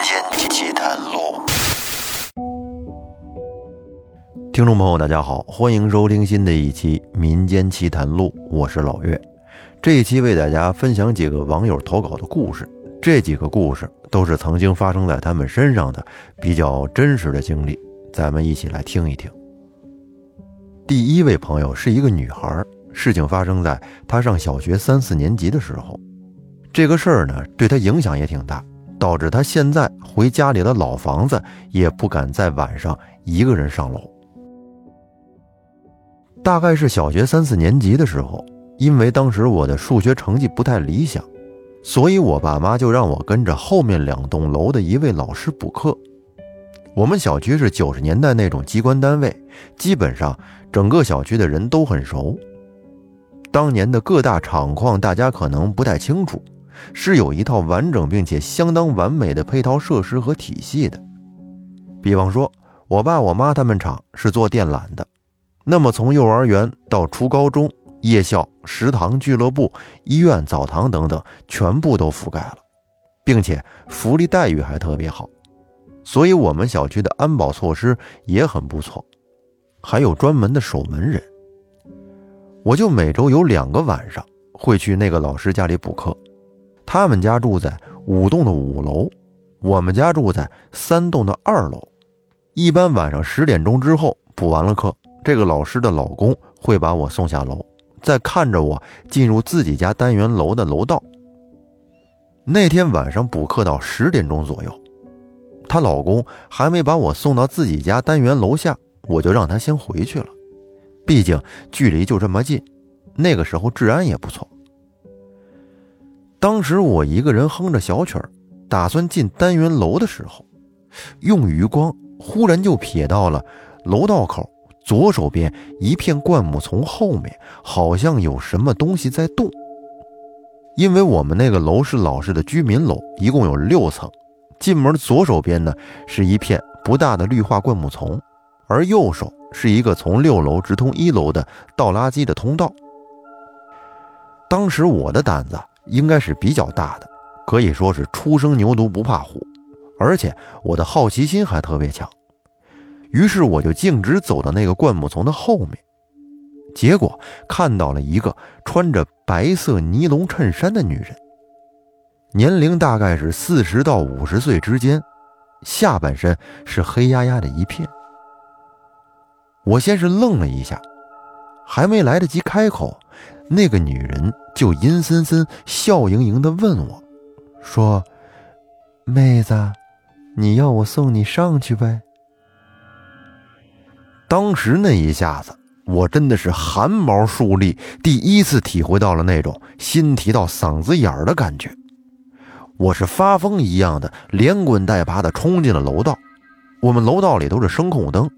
间奇谈录，听众朋友，大家好，欢迎收听新的一期《民间奇谈录》，我是老岳。这一期为大家分享几个网友投稿的故事，这几个故事都是曾经发生在他们身上的比较真实的经历，咱们一起来听一听。第一位朋友是一个女孩，事情发生在她上小学三四年级的时候。这个事儿呢，对她影响也挺大，导致他现在回家里的老房子也不敢在晚上一个人上楼。大概是小学三四年级的时候，因为当时我的数学成绩不太理想，所以我爸妈就让我跟着后面两栋楼的一位老师补课。我们小区是九十年代那种机关单位，基本上整个小区的人都很熟。当年的各大厂矿，大家可能不太清楚。是有一套完整并且相当完美的配套设施和体系的。比方说，我爸我妈他们厂是做电缆的，那么从幼儿园到初高中、夜校、食堂、俱乐部、医院、澡堂等等，全部都覆盖了，并且福利待遇还特别好，所以我们小区的安保措施也很不错，还有专门的守门人。我就每周有两个晚上会去那个老师家里补课。他们家住在五栋的五楼，我们家住在三栋的二楼。一般晚上十点钟之后补完了课，这个老师的老公会把我送下楼，再看着我进入自己家单元楼的楼道。那天晚上补课到十点钟左右，她老公还没把我送到自己家单元楼下，我就让他先回去了，毕竟距离就这么近，那个时候治安也不错。当时我一个人哼着小曲儿，打算进单元楼的时候，用余光忽然就瞥到了楼道口左手边一片灌木丛后面，好像有什么东西在动。因为我们那个楼是老式的居民楼，一共有六层，进门左手边呢是一片不大的绿化灌木丛，而右手是一个从六楼直通一楼的倒垃圾的通道。当时我的胆子。应该是比较大的，可以说是初生牛犊不怕虎，而且我的好奇心还特别强。于是我就径直走到那个灌木丛的后面，结果看到了一个穿着白色尼龙衬衫的女人，年龄大概是四十到五十岁之间，下半身是黑压压的一片。我先是愣了一下，还没来得及开口。那个女人就阴森森、笑盈盈地问我，说：“妹子，你要我送你上去呗？”当时那一下子，我真的是汗毛竖立，第一次体会到了那种心提到嗓子眼儿的感觉。我是发疯一样的，连滚带爬地冲进了楼道。我们楼道里都是声控灯。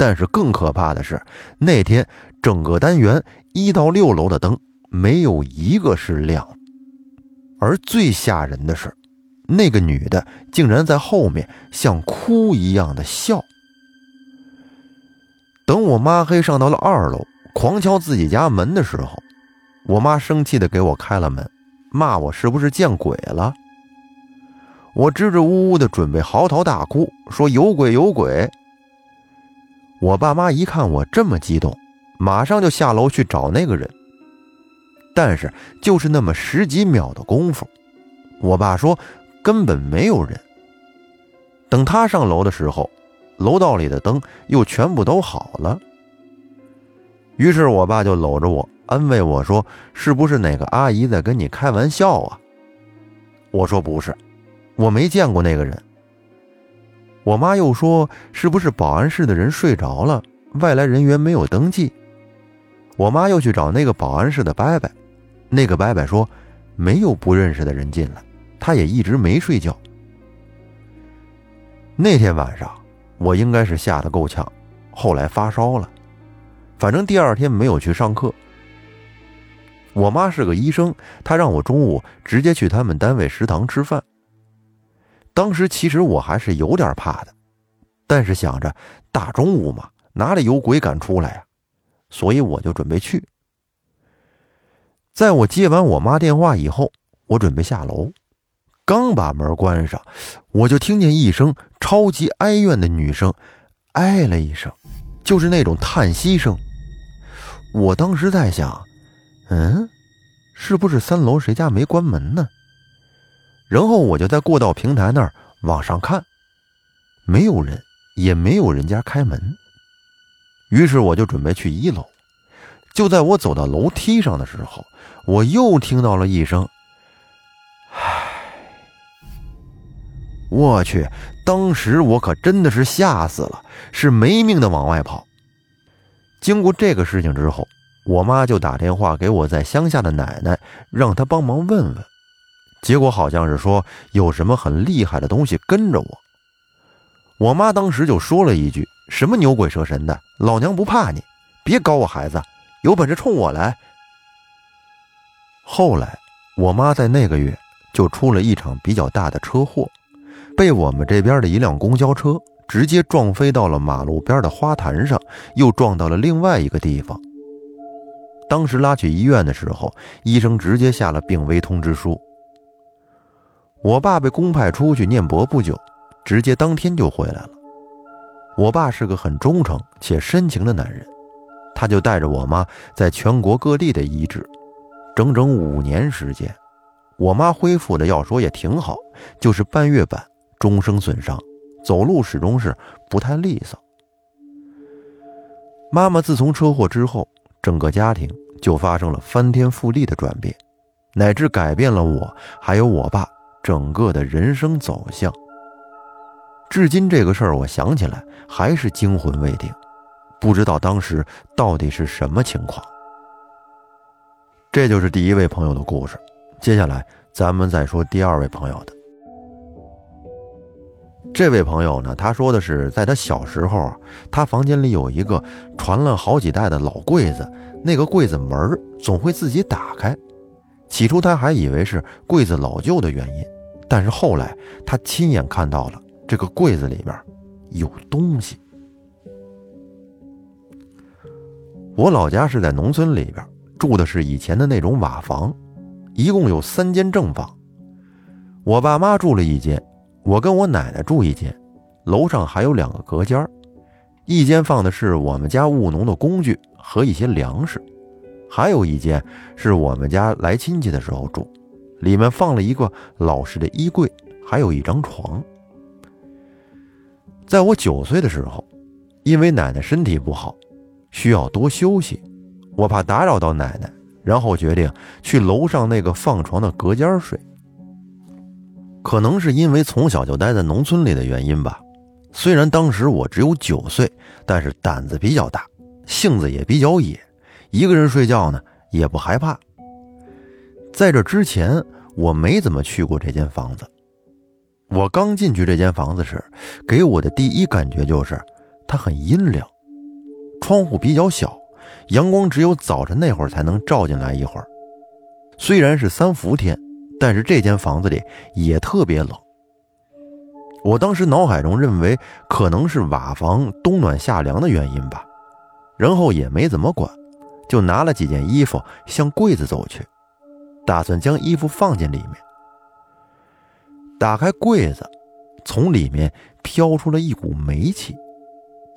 但是更可怕的是，那天整个单元一到六楼的灯没有一个是亮。而最吓人的是，那个女的竟然在后面像哭一样的笑。等我妈黑上到了二楼，狂敲自己家门的时候，我妈生气的给我开了门，骂我是不是见鬼了。我支支吾吾的准备嚎啕大哭，说有鬼有鬼。我爸妈一看我这么激动，马上就下楼去找那个人。但是就是那么十几秒的功夫，我爸说根本没有人。等他上楼的时候，楼道里的灯又全部都好了。于是我爸就搂着我安慰我说：“是不是哪个阿姨在跟你开玩笑啊？”我说：“不是，我没见过那个人。”我妈又说：“是不是保安室的人睡着了，外来人员没有登记？”我妈又去找那个保安室的伯伯，那个伯伯说：“没有不认识的人进来，他也一直没睡觉。”那天晚上，我应该是吓得够呛，后来发烧了，反正第二天没有去上课。我妈是个医生，她让我中午直接去他们单位食堂吃饭。当时其实我还是有点怕的，但是想着大中午嘛，哪里有鬼敢出来呀？所以我就准备去。在我接完我妈电话以后，我准备下楼，刚把门关上，我就听见一声超级哀怨的女声，哎了一声，就是那种叹息声。我当时在想，嗯，是不是三楼谁家没关门呢？然后我就在过道平台那儿往上看，没有人，也没有人家开门。于是我就准备去一楼。就在我走到楼梯上的时候，我又听到了一声“唉”，我去！当时我可真的是吓死了，是没命的往外跑。经过这个事情之后，我妈就打电话给我在乡下的奶奶，让她帮忙问问。结果好像是说有什么很厉害的东西跟着我。我妈当时就说了一句：“什么牛鬼蛇神的，老娘不怕你，别搞我孩子，有本事冲我来。”后来，我妈在那个月就出了一场比较大的车祸，被我们这边的一辆公交车直接撞飞到了马路边的花坛上，又撞到了另外一个地方。当时拉去医院的时候，医生直接下了病危通知书。我爸被公派出去念博不久，直接当天就回来了。我爸是个很忠诚且深情的男人，他就带着我妈在全国各地的医治，整整五年时间，我妈恢复的要说也挺好，就是半月板终生损伤，走路始终是不太利索。妈妈自从车祸之后，整个家庭就发生了翻天覆地的转变，乃至改变了我还有我爸。整个的人生走向，至今这个事儿，我想起来还是惊魂未定，不知道当时到底是什么情况。这就是第一位朋友的故事，接下来咱们再说第二位朋友的。这位朋友呢，他说的是，在他小时候，他房间里有一个传了好几代的老柜子，那个柜子门总会自己打开，起初他还以为是柜子老旧的原因。但是后来，他亲眼看到了这个柜子里面有东西。我老家是在农村里边，住的是以前的那种瓦房，一共有三间正房。我爸妈住了一间，我跟我奶奶住一间，楼上还有两个隔间一间放的是我们家务农的工具和一些粮食，还有一间是我们家来亲戚的时候住。里面放了一个老式的衣柜，还有一张床。在我九岁的时候，因为奶奶身体不好，需要多休息，我怕打扰到奶奶，然后决定去楼上那个放床的隔间睡。可能是因为从小就待在农村里的原因吧，虽然当时我只有九岁，但是胆子比较大，性子也比较野，一个人睡觉呢也不害怕。在这之前，我没怎么去过这间房子。我刚进去这间房子时，给我的第一感觉就是它很阴凉，窗户比较小，阳光只有早晨那会儿才能照进来一会儿。虽然是三伏天，但是这间房子里也特别冷。我当时脑海中认为可能是瓦房冬暖夏凉的原因吧，然后也没怎么管，就拿了几件衣服向柜子走去。打算将衣服放进里面。打开柜子，从里面飘出了一股煤气，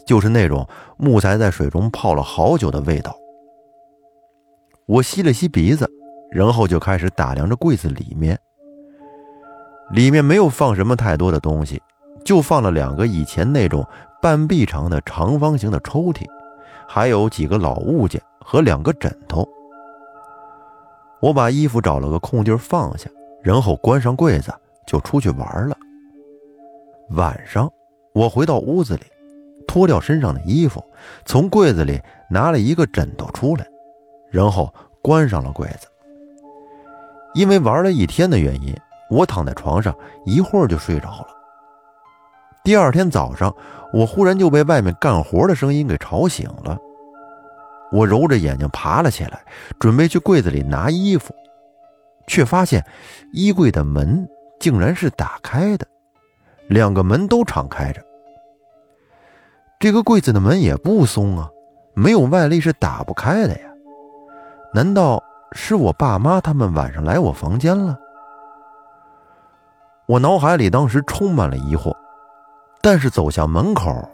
就是那种木材在水中泡了好久的味道。我吸了吸鼻子，然后就开始打量着柜子里面。里面没有放什么太多的东西，就放了两个以前那种半臂长的长方形的抽屉，还有几个老物件和两个枕头。我把衣服找了个空地放下，然后关上柜子，就出去玩了。晚上，我回到屋子里，脱掉身上的衣服，从柜子里拿了一个枕头出来，然后关上了柜子。因为玩了一天的原因，我躺在床上一会儿就睡着了。第二天早上，我忽然就被外面干活的声音给吵醒了。我揉着眼睛爬了起来，准备去柜子里拿衣服，却发现衣柜的门竟然是打开的，两个门都敞开着。这个柜子的门也不松啊，没有外力是打不开的呀。难道是我爸妈他们晚上来我房间了？我脑海里当时充满了疑惑。但是走向门口，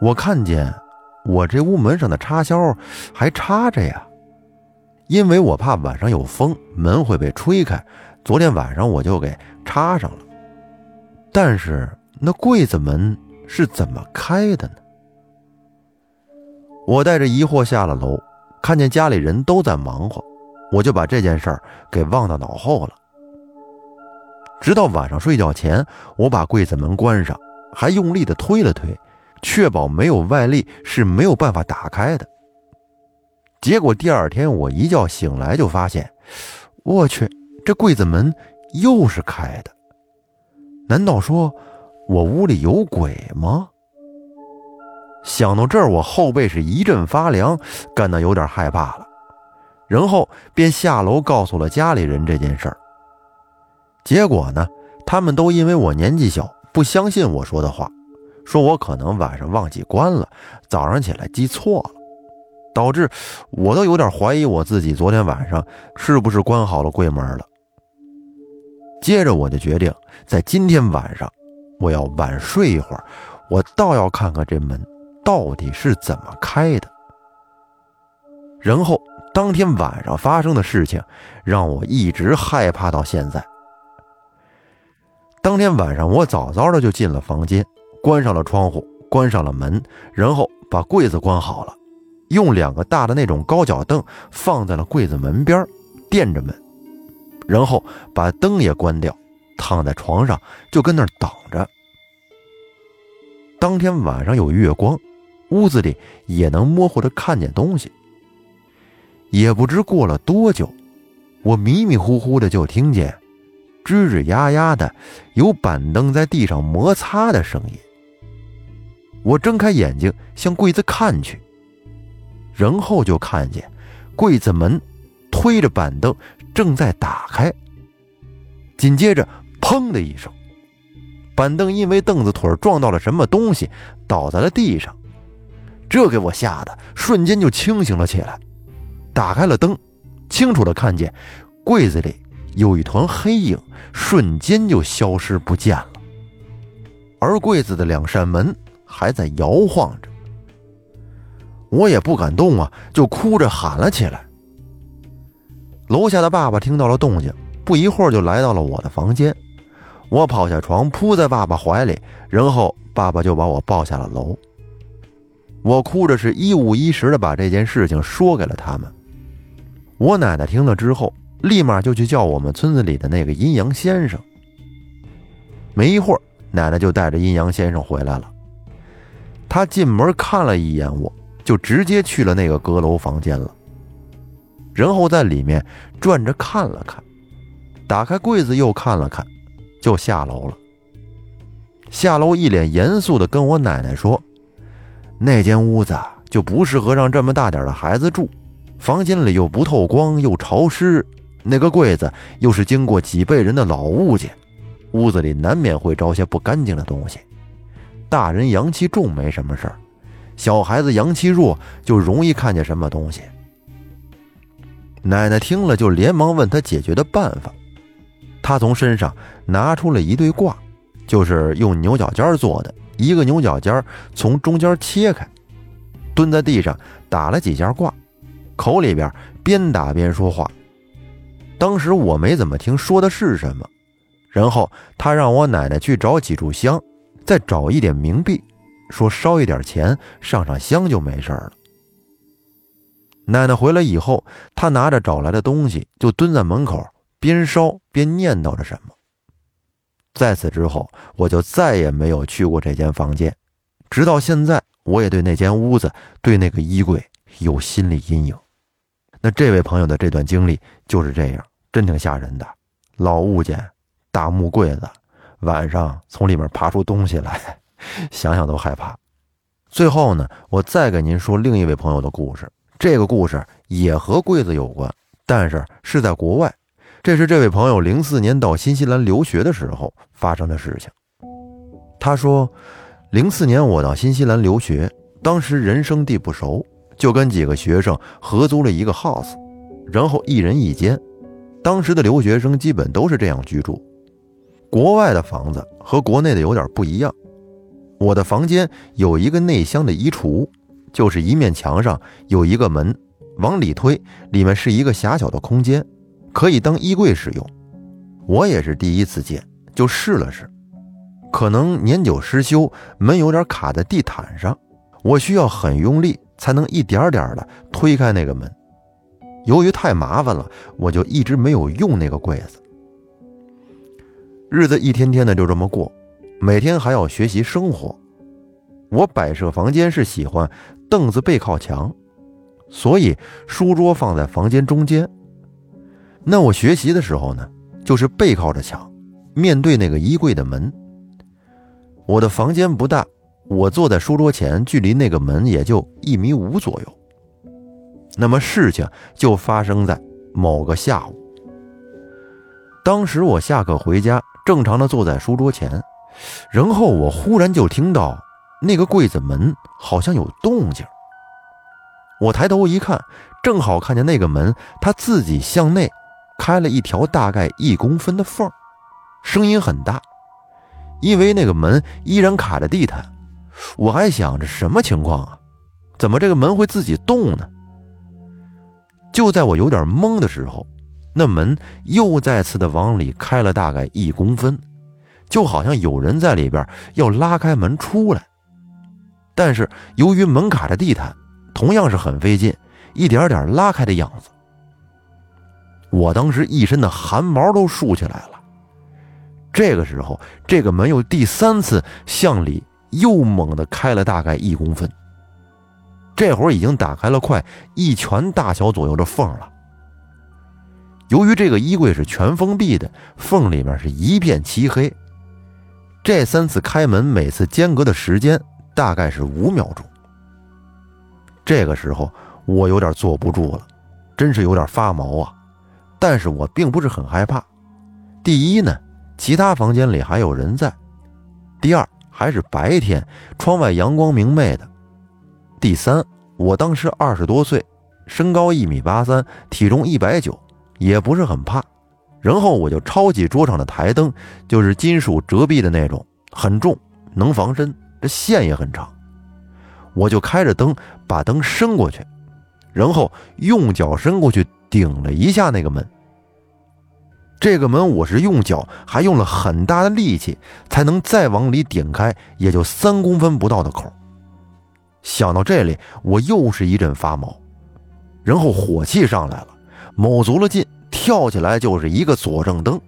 我看见我这屋门上的插销还插着呀，因为我怕晚上有风，门会被吹开。昨天晚上我就给插上了。但是那柜子门是怎么开的呢？我带着疑惑下了楼，看见家里人都在忙活，我就把这件事儿给忘到脑后了。直到晚上睡觉前，我把柜子门关上，还用力的推了推，确保没有外力是没有办法打开的。结果第二天我一觉醒来就发现，我去，这柜子门又是开的。难道说我屋里有鬼吗？想到这儿，我后背是一阵发凉，感到有点害怕了。然后便下楼告诉了家里人这件事儿。结果呢，他们都因为我年纪小，不相信我说的话，说我可能晚上忘记关了，早上起来记错了，导致我都有点怀疑我自己昨天晚上是不是关好了柜门了。接着我就决定，在今天晚上，我要晚睡一会儿，我倒要看看这门。到底是怎么开的？然后当天晚上发生的事情，让我一直害怕到现在。当天晚上，我早早的就进了房间，关上了窗户，关上了门，然后把柜子关好了，用两个大的那种高脚凳放在了柜子门边，垫着门，然后把灯也关掉，躺在床上就跟那儿等着。当天晚上有月光。屋子里也能模糊的看见东西。也不知过了多久，我迷迷糊糊的就听见吱吱呀呀的有板凳在地上摩擦的声音。我睁开眼睛向柜子看去，然后就看见柜子门推着板凳正在打开。紧接着，砰的一声，板凳因为凳子腿撞到了什么东西，倒在了地上。这给我吓得瞬间就清醒了起来，打开了灯，清楚的看见柜子里有一团黑影，瞬间就消失不见了。而柜子的两扇门还在摇晃着，我也不敢动啊，就哭着喊了起来。楼下的爸爸听到了动静，不一会儿就来到了我的房间，我跑下床扑在爸爸怀里，然后爸爸就把我抱下了楼。我哭着，是一五一十的把这件事情说给了他们。我奶奶听了之后，立马就去叫我们村子里的那个阴阳先生。没一会儿，奶奶就带着阴阳先生回来了。他进门看了一眼，我就直接去了那个阁楼房间了，然后在里面转着看了看，打开柜子又看了看，就下楼了。下楼一脸严肃的跟我奶奶说。那间屋子就不适合让这么大点的孩子住，房间里又不透光又潮湿，那个柜子又是经过几辈人的老物件，屋子里难免会招些不干净的东西。大人阳气重没什么事儿，小孩子阳气弱就容易看见什么东西。奶奶听了就连忙问他解决的办法，他从身上拿出了一对挂，就是用牛角尖做的。一个牛角尖从中间切开，蹲在地上打了几下卦，口里边边打边说话。当时我没怎么听说的是什么，然后他让我奶奶去找几炷香，再找一点冥币，说烧一点钱上上香就没事了。奶奶回来以后，他拿着找来的东西就蹲在门口，边烧边念叨着什么。在此之后，我就再也没有去过这间房间，直到现在，我也对那间屋子、对那个衣柜有心理阴影。那这位朋友的这段经历就是这样，真挺吓人的。老物件、大木柜子，晚上从里面爬出东西来，想想都害怕。最后呢，我再给您说另一位朋友的故事，这个故事也和柜子有关，但是是在国外。这是这位朋友零四年到新西兰留学的时候发生的事情。他说，零四年我到新西兰留学，当时人生地不熟，就跟几个学生合租了一个 house，然后一人一间。当时的留学生基本都是这样居住。国外的房子和国内的有点不一样。我的房间有一个内箱的衣橱，就是一面墙上有一个门，往里推，里面是一个狭小的空间，可以当衣柜使用。我也是第一次见，就试了试，可能年久失修，门有点卡在地毯上，我需要很用力才能一点点的推开那个门。由于太麻烦了，我就一直没有用那个柜子。日子一天天的就这么过。每天还要学习生活，我摆设房间是喜欢凳子背靠墙，所以书桌放在房间中间。那我学习的时候呢，就是背靠着墙，面对那个衣柜的门。我的房间不大，我坐在书桌前，距离那个门也就一米五左右。那么事情就发生在某个下午，当时我下课回家，正常的坐在书桌前。然后我忽然就听到那个柜子门好像有动静。我抬头一看，正好看见那个门它自己向内开了一条大概一公分的缝，声音很大。因为那个门依然卡着地毯，我还想着什么情况啊？怎么这个门会自己动呢？就在我有点懵的时候，那门又再次的往里开了大概一公分。就好像有人在里边要拉开门出来，但是由于门卡着地毯，同样是很费劲，一点点拉开的样子。我当时一身的汗毛都竖起来了。这个时候，这个门又第三次向里又猛地开了大概一公分，这会儿已经打开了快一拳大小左右的缝了。由于这个衣柜是全封闭的，缝里面是一片漆黑。这三次开门，每次间隔的时间大概是五秒钟。这个时候我有点坐不住了，真是有点发毛啊！但是我并不是很害怕。第一呢，其他房间里还有人在；第二，还是白天，窗外阳光明媚的；第三，我当时二十多岁，身高一米八三，体重一百九，也不是很怕。然后我就抄起桌上的台灯，就是金属折臂的那种，很重，能防身，这线也很长。我就开着灯，把灯伸过去，然后用脚伸过去顶了一下那个门。这个门我是用脚，还用了很大的力气，才能再往里顶开，也就三公分不到的口。想到这里，我又是一阵发毛，然后火气上来了，卯足了劲。跳起来就是一个左正蹬，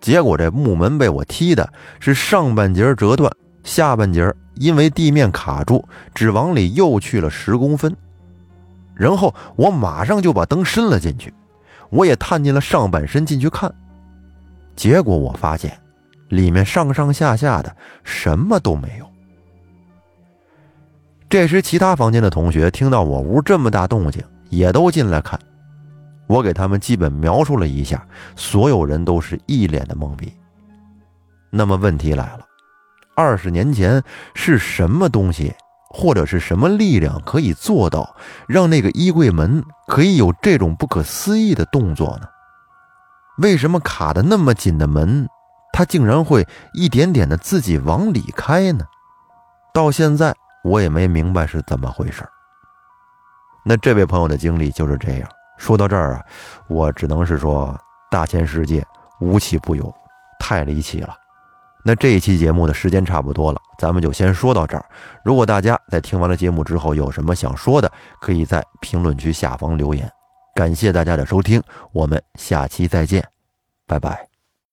结果这木门被我踢的是上半截折断，下半截因为地面卡住，只往里又去了十公分。然后我马上就把灯伸了进去，我也探进了上半身进去看，结果我发现里面上上下下的什么都没有。这时，其他房间的同学听到我屋这么大动静，也都进来看。我给他们基本描述了一下，所有人都是一脸的懵逼。那么问题来了，二十年前是什么东西，或者是什么力量可以做到让那个衣柜门可以有这种不可思议的动作呢？为什么卡的那么紧的门，它竟然会一点点的自己往里开呢？到现在我也没明白是怎么回事。那这位朋友的经历就是这样。说到这儿啊，我只能是说大千世界无奇不有，太离奇了。那这一期节目的时间差不多了，咱们就先说到这儿。如果大家在听完了节目之后有什么想说的，可以在评论区下方留言。感谢大家的收听，我们下期再见，拜拜。